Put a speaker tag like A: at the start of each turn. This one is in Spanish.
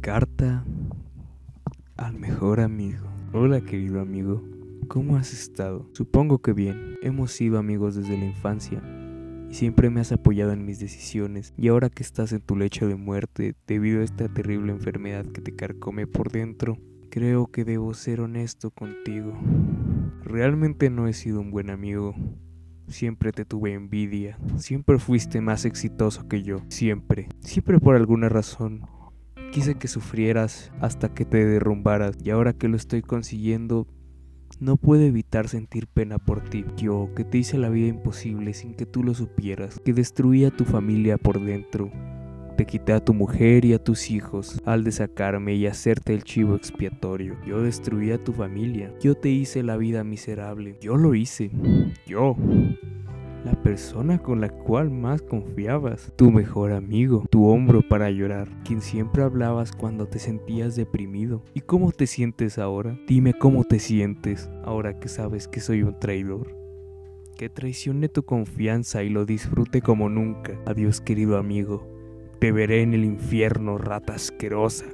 A: Carta al mejor amigo. Hola querido amigo, ¿cómo has estado? Supongo que bien. Hemos sido amigos desde la infancia y siempre me has apoyado en mis decisiones y ahora que estás en tu lecho de muerte debido a esta terrible enfermedad que te carcome por dentro, creo que debo ser honesto contigo. Realmente no he sido un buen amigo. Siempre te tuve envidia, siempre fuiste más exitoso que yo, siempre, siempre por alguna razón. Quise que sufrieras hasta que te derrumbaras y ahora que lo estoy consiguiendo, no puedo evitar sentir pena por ti. Yo, que te hice la vida imposible sin que tú lo supieras, que destruí a tu familia por dentro. Te quité a tu mujer y a tus hijos al desacarme y hacerte el chivo expiatorio. Yo destruí a tu familia. Yo te hice la vida miserable. Yo lo hice. Yo la persona con la cual más confiabas, tu mejor amigo, tu hombro para llorar, quien siempre hablabas cuando te sentías deprimido. ¿Y cómo te sientes ahora? Dime cómo te sientes ahora que sabes que soy un traidor. Que traicione tu confianza y lo disfrute como nunca. Adiós querido amigo, te veré en el infierno, rata asquerosa.